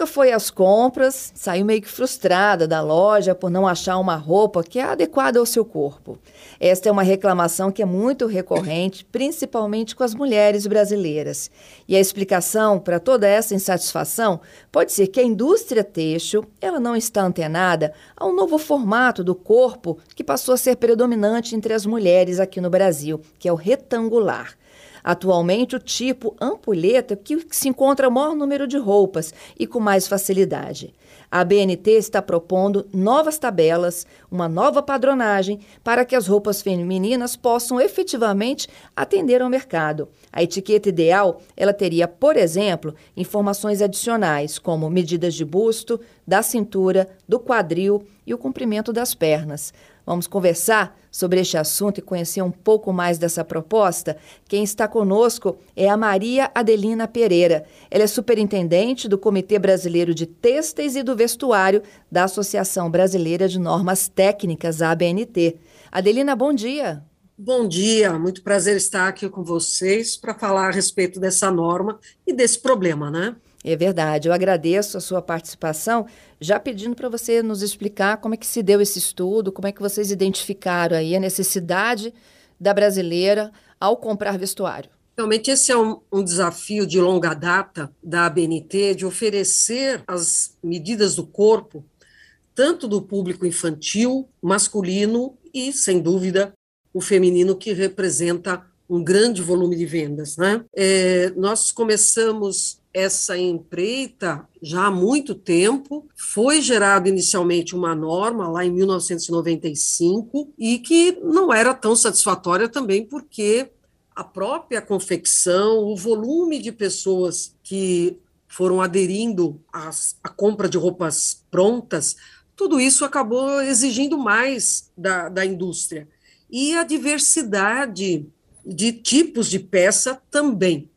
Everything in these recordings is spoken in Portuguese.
Nunca foi às compras saiu meio que frustrada da loja por não achar uma roupa que é adequada ao seu corpo. Esta é uma reclamação que é muito recorrente, principalmente com as mulheres brasileiras. E a explicação para toda essa insatisfação pode ser que a indústria têxtil ela não está antenada ao novo formato do corpo que passou a ser predominante entre as mulheres aqui no Brasil, que é o retangular. Atualmente, o tipo ampulheta que se encontra maior número de roupas e com mais facilidade. A BNT está propondo novas tabelas, uma nova padronagem para que as roupas femininas possam efetivamente atender ao mercado. A etiqueta ideal, ela teria, por exemplo, informações adicionais como medidas de busto, da cintura, do quadril e o comprimento das pernas. Vamos conversar sobre este assunto e conhecer um pouco mais dessa proposta. Quem está conosco é a Maria Adelina Pereira. Ela é superintendente do Comitê Brasileiro de Têxteis e do Vestuário da Associação Brasileira de Normas Técnicas, ABNT. Adelina, bom dia. Bom dia, muito prazer estar aqui com vocês para falar a respeito dessa norma e desse problema, né? É verdade. Eu agradeço a sua participação, já pedindo para você nos explicar como é que se deu esse estudo, como é que vocês identificaram aí a necessidade da brasileira ao comprar vestuário. Realmente esse é um, um, desafio de longa data da ABNT de oferecer as medidas do corpo tanto do público infantil, masculino e, sem dúvida, o feminino que representa um grande volume de vendas. Né? É, nós começamos essa empreita já há muito tempo. Foi gerada inicialmente uma norma lá em 1995 e que não era tão satisfatória também porque a própria confecção, o volume de pessoas que foram aderindo às, à compra de roupas prontas, tudo isso acabou exigindo mais da, da indústria. E a diversidade de tipos de peça também.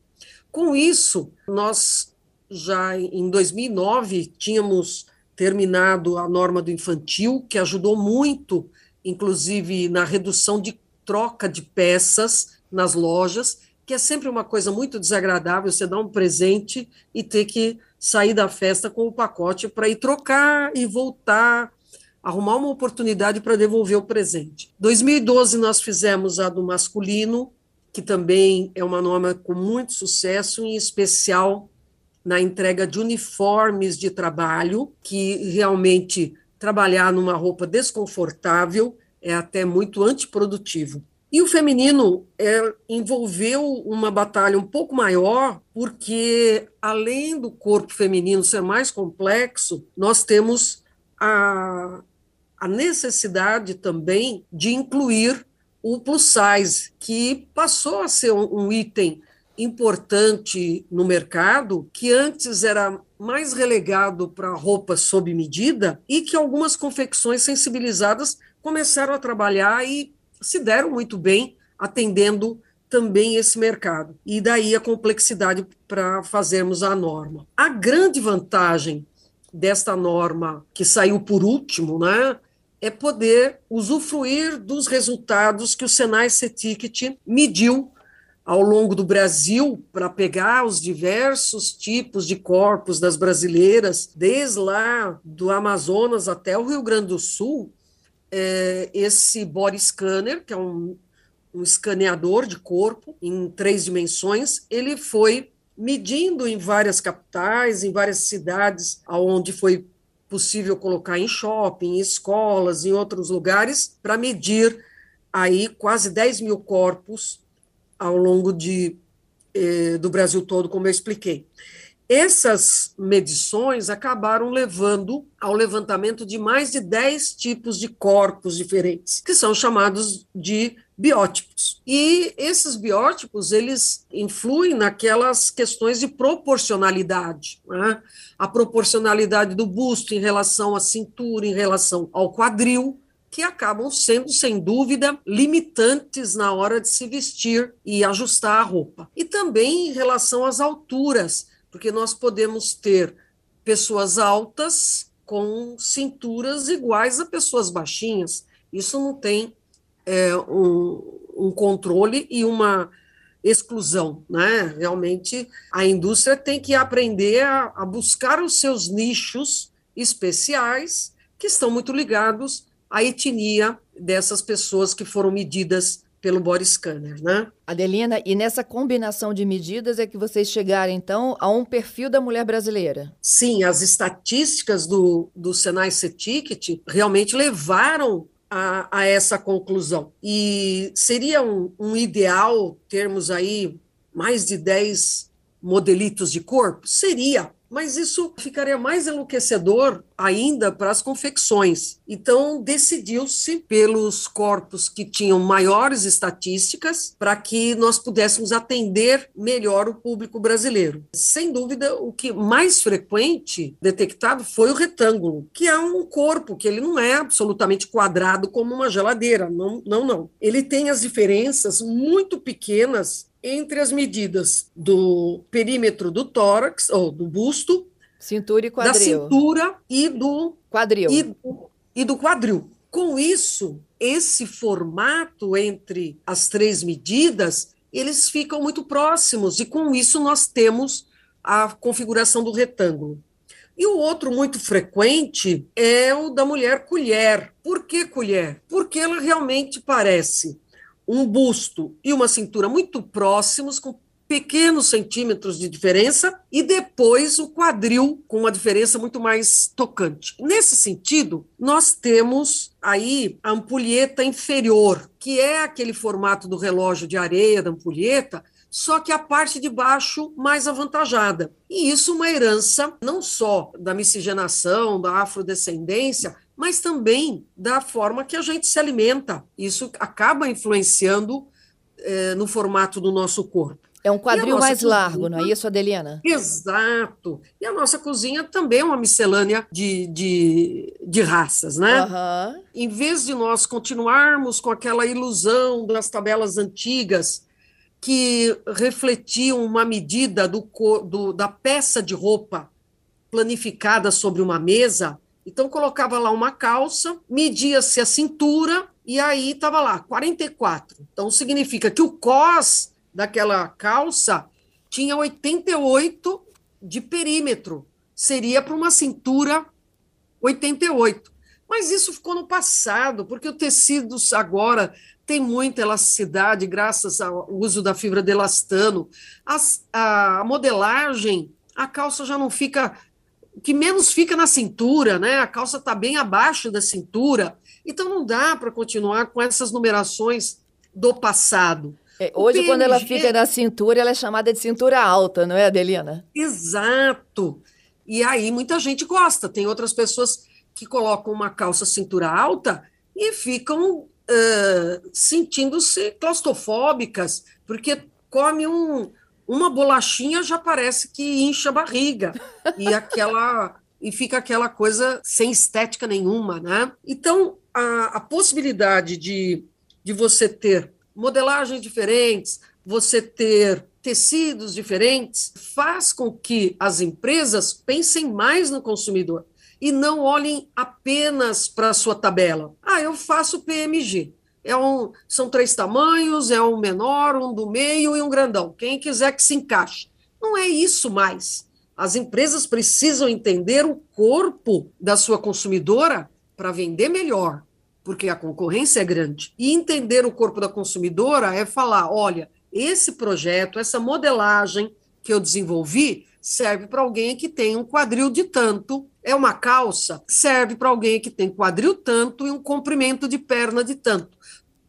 Com isso, nós já em 2009 tínhamos terminado a norma do infantil, que ajudou muito, inclusive na redução de troca de peças nas lojas, que é sempre uma coisa muito desagradável você dar um presente e ter que sair da festa com o pacote para ir trocar e voltar, arrumar uma oportunidade para devolver o presente. 2012 nós fizemos a do masculino, que também é uma norma com muito sucesso, em especial na entrega de uniformes de trabalho, que realmente trabalhar numa roupa desconfortável é até muito antiprodutivo. E o feminino é, envolveu uma batalha um pouco maior, porque além do corpo feminino ser mais complexo, nós temos a, a necessidade também de incluir o plus size, que passou a ser um, item importante no mercado, que antes era mais relegado para roupas sob medida e que algumas confecções sensibilizadas começaram a trabalhar e se deram muito bem atendendo também esse mercado. E daí a complexidade para fazermos a norma. A grande vantagem desta norma que saiu por último, né, é poder usufruir dos resultados que o Senai C-Ticket mediu ao longo do Brasil para pegar os diversos tipos de corpos das brasileiras, desde lá do Amazonas até o Rio Grande do Sul, é, esse body scanner, que é um, um escaneador de corpo em três dimensões, ele foi medindo em várias capitais, em várias cidades, aonde foi possível colocar em shopping, em escolas, em outros lugares, para medir aí quase 10 mil corpos ao longo de, eh, do Brasil todo, como eu expliquei. Essas medições acabaram levando ao levantamento de mais de 10 tipos de corpos diferentes, que são chamados de biótipos. E esses biótipos, eles influem naquelas questões de proporcionalidade, né? a proporcionalidade do busto em relação à cintura, em relação ao quadril, que acabam sendo, sem dúvida, limitantes na hora de se vestir e ajustar a roupa. E também em relação às alturas, porque nós podemos ter pessoas altas com cinturas iguais a pessoas baixinhas. Isso não tem é, um, um controle e uma exclusão, né? Realmente a indústria tem que aprender a, a, buscar os seus nichos especiais que estão muito ligados à etnia dessas pessoas que foram medidas pelo body scanner, né? Adelina, e nessa combinação de medidas é que vocês chegaram, então, a um perfil da mulher brasileira? Sim, as estatísticas do, do Senai C-Ticket realmente levaram a, a, essa conclusão. E seria um, um ideal termos aí mais de 10 modelitos de corpo? Seria, mas isso ficaria mais enlouquecedor ainda para as confecções. Então, decidiu-se pelos corpos que tinham maiores estatísticas para que nós pudéssemos atender melhor o público brasileiro. Sem dúvida, o que mais frequente detectado foi o retângulo, que é um corpo que ele não é absolutamente quadrado como uma geladeira, não, não, não. Ele tem as diferenças muito pequenas entre as medidas do perímetro do tórax, ou do busto, cintura e quadril. da cintura e do quadril. E do, e do quadril. Com isso, esse formato entre as três medidas, eles ficam muito próximos, e com isso nós temos a configuração do retângulo. E o outro muito frequente é o da mulher colher. Por que colher? Porque ela realmente parece um busto e uma cintura muito próximos, com pequenos centímetros de diferença, e depois o quadril com uma diferença muito mais tocante. Nesse sentido, nós temos aí a ampulheta inferior, que é aquele formato do relógio de areia da ampulheta, só que a parte de baixo mais avantajada. E isso uma herança não só da miscigenação, da afrodescendência, mas também da forma que a gente se alimenta. Isso acaba influenciando é, no formato do nosso corpo. É um quadril mais cozinha, largo, não é isso, Adelina? Exato. E a nossa cozinha também é uma miscelânea de, de, de raças, né? Uhum. Em vez de nós continuarmos com aquela ilusão das tabelas antigas que refletiam uma medida do, do, da peça de roupa planificada sobre uma mesa, então colocava lá uma calça, media-se a cintura e aí estava lá 44. Então significa que o cos daquela calça tinha 88 de perímetro. Seria para uma cintura 88. Mas isso ficou no passado, porque o tecido agora tem muita elasticidade graças ao uso da fibra de elastano. As, a modelagem, a calça já não fica que menos fica na cintura, né? A calça está bem abaixo da cintura. Então não dá para continuar com essas numerações do passado. É, hoje, PNG... quando ela fica na cintura, ela é chamada de cintura alta, não é, Adelina? Exato. E aí muita gente gosta. Tem outras pessoas que colocam uma calça cintura alta e ficam uh, sentindo-se claustrofóbicas, porque come um, uma bolachinha já parece que incha a barriga e aquela e fica aquela coisa sem estética nenhuma, né? Então a, a possibilidade de, de você ter modelagens diferentes, você ter tecidos diferentes, faz com que as empresas pensem mais no consumidor e não olhem apenas para a sua tabela. Ah, eu faço PMG é um, são três tamanhos, é um menor, um do meio e um grandão. Quem quiser que se encaixe. Não é isso mais. As empresas precisam entender o corpo da sua consumidora para vender melhor, porque a concorrência é grande. E entender o corpo da consumidora é falar: olha, esse projeto, essa modelagem que eu desenvolvi serve para alguém que tem um quadril de tanto. É uma calça, serve para alguém que tem quadril tanto e um comprimento de perna de tanto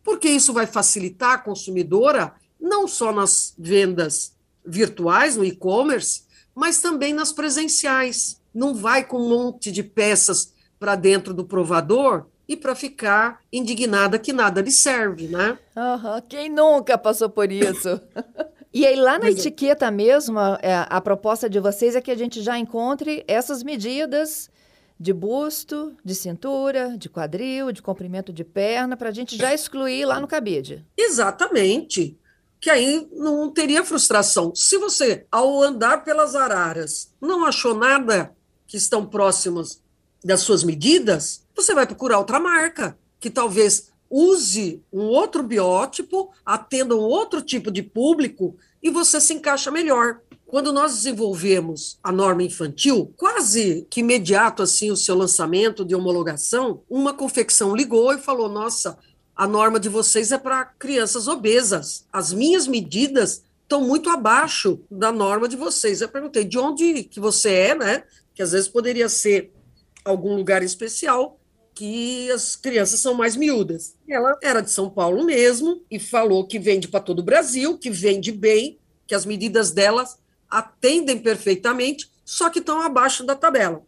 porque isso vai facilitar a consumidora não só nas vendas virtuais, no e-commerce, mas também nas presenciais. Não vai com um monte de peças para dentro do provador e para ficar indignada que nada lhe serve, né? Uhum. Quem nunca passou por isso? e aí, lá na mas, é. etiqueta mesmo, a, é, a proposta de vocês é que a gente já encontre essas medidas de busto, de cintura, de quadril, de comprimento de perna, para a gente já excluir lá no cabide. Exatamente. Que aí não teria frustração. Se você, ao andar pelas araras, não achou nada que estão próximas das suas medidas, você vai procurar outra marca, que talvez use um outro biótipo, atenda um outro tipo de público e você se encaixa melhor. Quando nós desenvolvemos a norma infantil, quase que imediato assim o seu lançamento de homologação, uma confecção ligou e falou: "Nossa, a norma de vocês é para crianças obesas. As minhas medidas estão muito abaixo da norma de vocês". Eu perguntei: "De onde que você é, né?" Que às vezes poderia ser algum lugar especial que as crianças são mais miúdas. Ela era de São Paulo mesmo e falou que vende para todo o Brasil, que vende bem, que as medidas delas atendem perfeitamente, só que estão abaixo da tabela.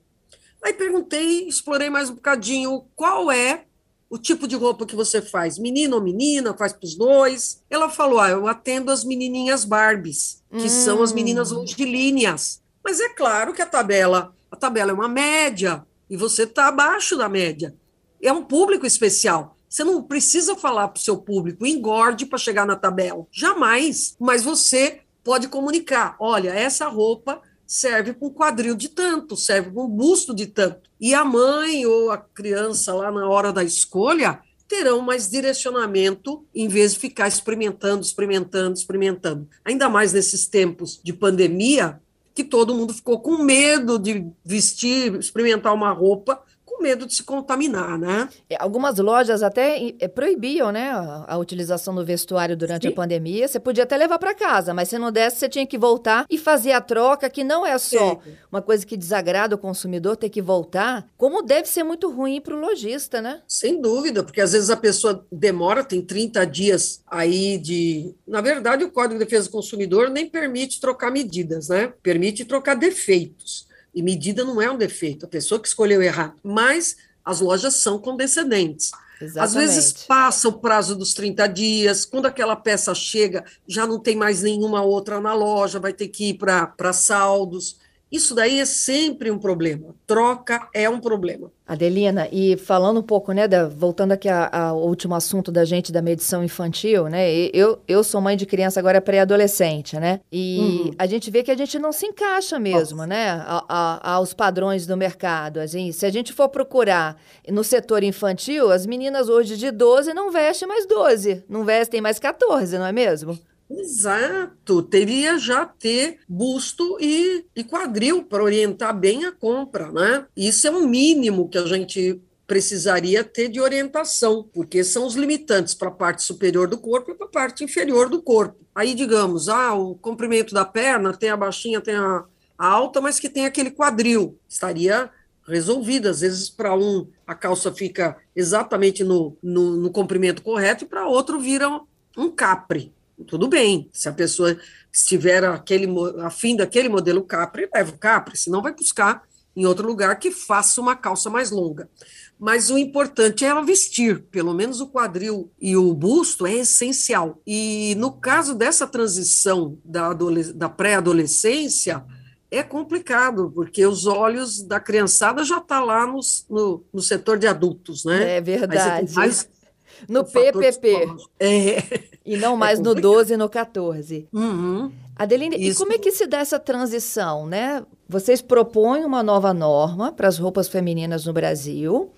Aí perguntei, explorei mais um bocadinho qual é o tipo de roupa que você faz, menino ou menina, faz para os dois. Ela falou: ah, eu atendo as menininhas Barbies, que hum. são as meninas longilíneas. Mas é claro que a tabela, a tabela é uma média, e você está abaixo da média. É um público especial. Você não precisa falar para o seu público, engorde para chegar na tabela. Jamais. Mas você pode comunicar: olha, essa roupa serve para um quadril de tanto, serve para um busto de tanto. E a mãe ou a criança, lá na hora da escolha, terão mais direcionamento em vez de ficar experimentando, experimentando, experimentando. Ainda mais nesses tempos de pandemia, que todo mundo ficou com medo de vestir, experimentar uma roupa com medo de se contaminar, né? É, algumas lojas até é, proibiam, né, a, utilização do vestuário durante Sim. a pandemia. Você podia até levar para casa, mas se não desse, você tinha que voltar e fazer a troca, que não é só Sim. uma coisa que desagrada o consumidor ter que voltar, como deve ser muito ruim para o lojista, né? Sem dúvida, porque às vezes a pessoa demora, tem 30 dias aí de. Na verdade, o Código de Defesa do Consumidor nem permite trocar medidas, né? Permite trocar defeitos. E medida não é um defeito, a pessoa que escolheu errado. Mas as lojas são condescendentes. Exatamente. Às vezes passa o prazo dos 30 dias, quando aquela peça chega, já não tem mais nenhuma outra na loja, vai ter que ir para saldos. Isso daí é sempre um problema. Troca é um problema. Adelina, e falando um pouco, né, da, voltando aqui ao último assunto da gente da medição infantil, né, eu, eu sou mãe de criança agora pré-adolescente, né, e uhum. a gente vê que a gente não se encaixa mesmo, Nossa. né, a, a, aos padrões do mercado, assim, se a gente for procurar no setor infantil, as meninas hoje de 12 não vestem mais 12, não vestem mais 14, não é mesmo? Exato, teria já ter busto e, e quadril para orientar bem a compra, né? Isso é um mínimo que a gente precisaria ter de orientação, porque são os limitantes para a parte superior do corpo e para a parte inferior do corpo. Aí, digamos, ah, o comprimento da perna tem a baixinha, tem a, alta, mas que tem aquele quadril. Estaria resolvido. Às vezes, para um, a calça fica exatamente no, no, no comprimento correto, e para outro vira um capre tudo bem. Se a pessoa estiver aquele, afim daquele modelo Capri, leva o Capri, senão vai buscar em outro lugar que faça uma calça mais longa. Mas o importante é ela vestir, pelo menos o quadril e o busto é essencial. E no caso dessa transição da, da pré-adolescência, é complicado, porque os olhos da criançada já estão tá lá no, no, no, setor de adultos, né? É verdade. Mais no PPP. É. E não mais é no 12 e no 14. Uhum. Adeline, Isso. e como é que se dá essa transição, né? Vocês propõem uma nova norma para as roupas femininas no Brasil.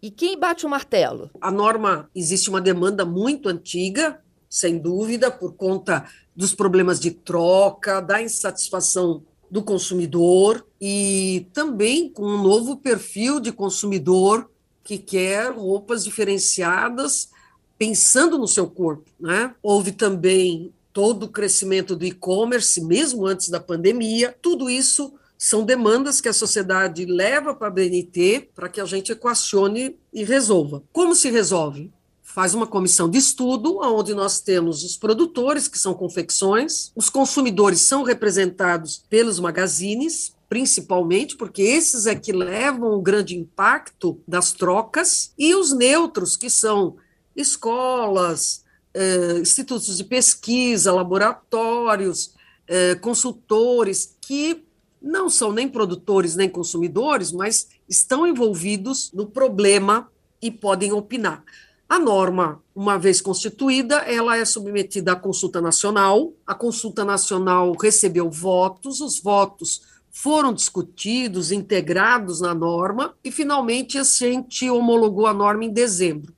E quem bate o martelo? A norma, existe uma demanda muito antiga, sem dúvida, por conta dos problemas de troca, da insatisfação do consumidor e também com um novo perfil de consumidor que quer roupas diferenciadas pensando no seu corpo, né? Houve também todo o crescimento do e-commerce, mesmo antes da pandemia, tudo isso são demandas que a sociedade leva para a BNT para que a gente equacione e resolva. Como se resolve? Faz uma comissão de estudo, onde nós temos os produtores, que são confecções, os consumidores são representados pelos magazines, principalmente, porque esses é que levam o grande impacto das trocas, e os neutros, que são escolas, eh, institutos de pesquisa, laboratórios, eh, consultores, que não são nem produtores nem consumidores, mas estão envolvidos no problema e podem opinar. A norma, uma vez constituída, ela é submetida à consulta nacional. A consulta nacional recebeu votos, os votos foram discutidos, integrados na norma e finalmente a gente homologou a norma em dezembro.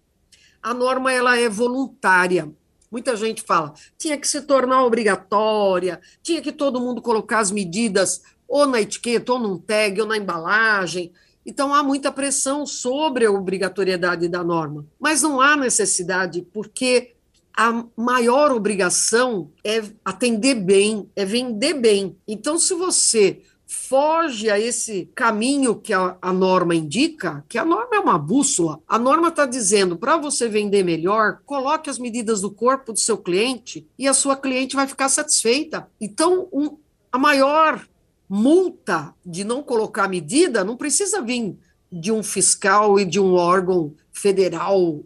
A norma ela é voluntária. Muita gente fala, tinha que se tornar obrigatória, tinha que todo mundo colocar as medidas ou na etiqueta, ou num tag, ou na embalagem. Então há muita pressão sobre a obrigatoriedade da norma, mas não há necessidade, porque a maior obrigação é atender bem, é vender bem. Então, se você foge a esse caminho que a, a, norma indica, que a norma é uma bússola. A norma está dizendo para você vender melhor, coloque as medidas do corpo do seu cliente e a sua cliente vai ficar satisfeita. Então, um, a maior multa de não colocar medida não precisa vir de um fiscal e de um órgão federal,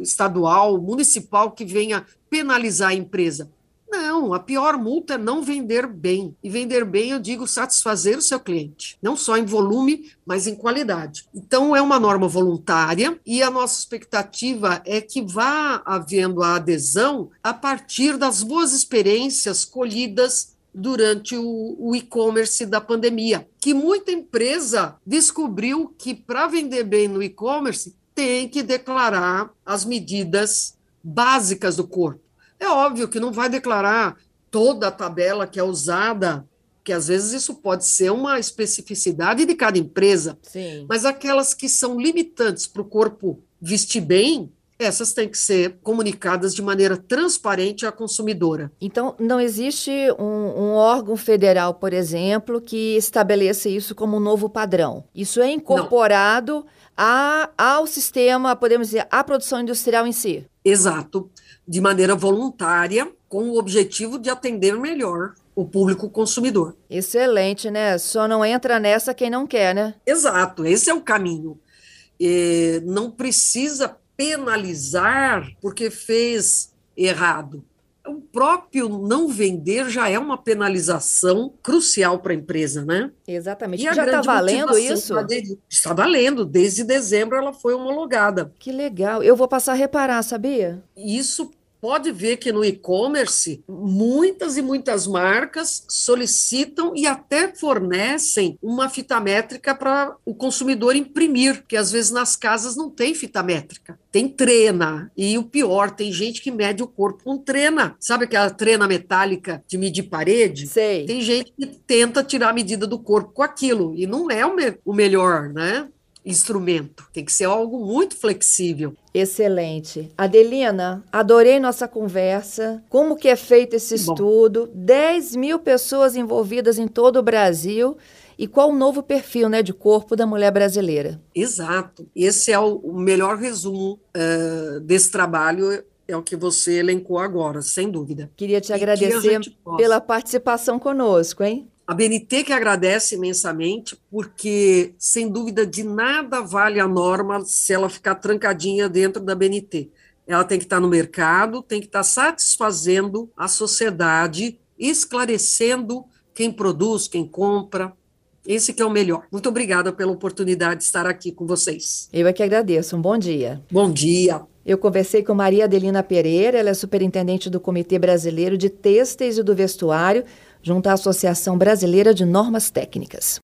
estadual, municipal que venha penalizar a empresa não, a pior multa é não vender bem. E vender bem, eu digo, satisfazer o seu cliente, não só em volume, mas em qualidade. Então, é uma norma voluntária e a nossa expectativa é que vá havendo a adesão a partir das boas experiências colhidas durante o, o e-commerce da pandemia, que muita empresa descobriu que para vender bem no e-commerce tem que declarar as medidas básicas do corpo é óbvio que não vai declarar toda a tabela que é usada, que às vezes isso pode ser uma especificidade de cada empresa, Sim. mas aquelas que são limitantes para o corpo vestir bem, essas têm que ser comunicadas de maneira transparente à consumidora. Então, não existe um, um, órgão federal, por exemplo, que estabeleça isso como um novo padrão. Isso é incorporado a, ao sistema, podemos dizer, à produção industrial em si. Exato de maneira voluntária, com o objetivo de atender melhor o público consumidor. Excelente, né? Só não entra nessa quem não quer, né? Exato, esse é o caminho. E não precisa penalizar porque fez errado o próprio não vender já é uma penalização crucial para a empresa, né? Exatamente. E já está valendo isso? Está valendo. Desde dezembro ela foi homologada. Que legal. Eu vou passar a reparar, sabia? Isso pode ver que no e-commerce muitas e muitas marcas solicitam e até fornecem uma fita métrica para o consumidor imprimir, que às vezes nas casas não tem fita métrica, tem trena. E o pior, tem gente que mede o corpo com trena. Sabe aquela trena metálica de medir parede? Sei. Tem gente que tenta tirar a medida do corpo com aquilo e não é o, me o melhor, né? Instrumento. Tem que ser algo muito flexível. Excelente. Adelina, adorei nossa conversa. Como que é feito esse Bom. estudo? 10 mil pessoas envolvidas em todo o Brasil. E qual o novo perfil né, de corpo da mulher brasileira? Exato. Esse é o melhor resumo uh, desse trabalho é o que você elencou agora, sem dúvida. Queria te agradecer pela participação conosco, hein? A BNT que agradece imensamente, porque, sem dúvida, de nada vale a norma se ela ficar trancadinha dentro da BNT. Ela tem que estar no mercado, tem que estar satisfazendo a sociedade, esclarecendo quem produz, quem compra. Esse que é o melhor. Muito obrigada pela oportunidade de estar aqui com vocês. Eu é que agradeço. Um bom dia. Bom dia. Eu conversei com Maria Adelina Pereira, ela é superintendente do Comitê Brasileiro de Têxteis e do Vestuário, junto à Associação Brasileira de Normas Técnicas.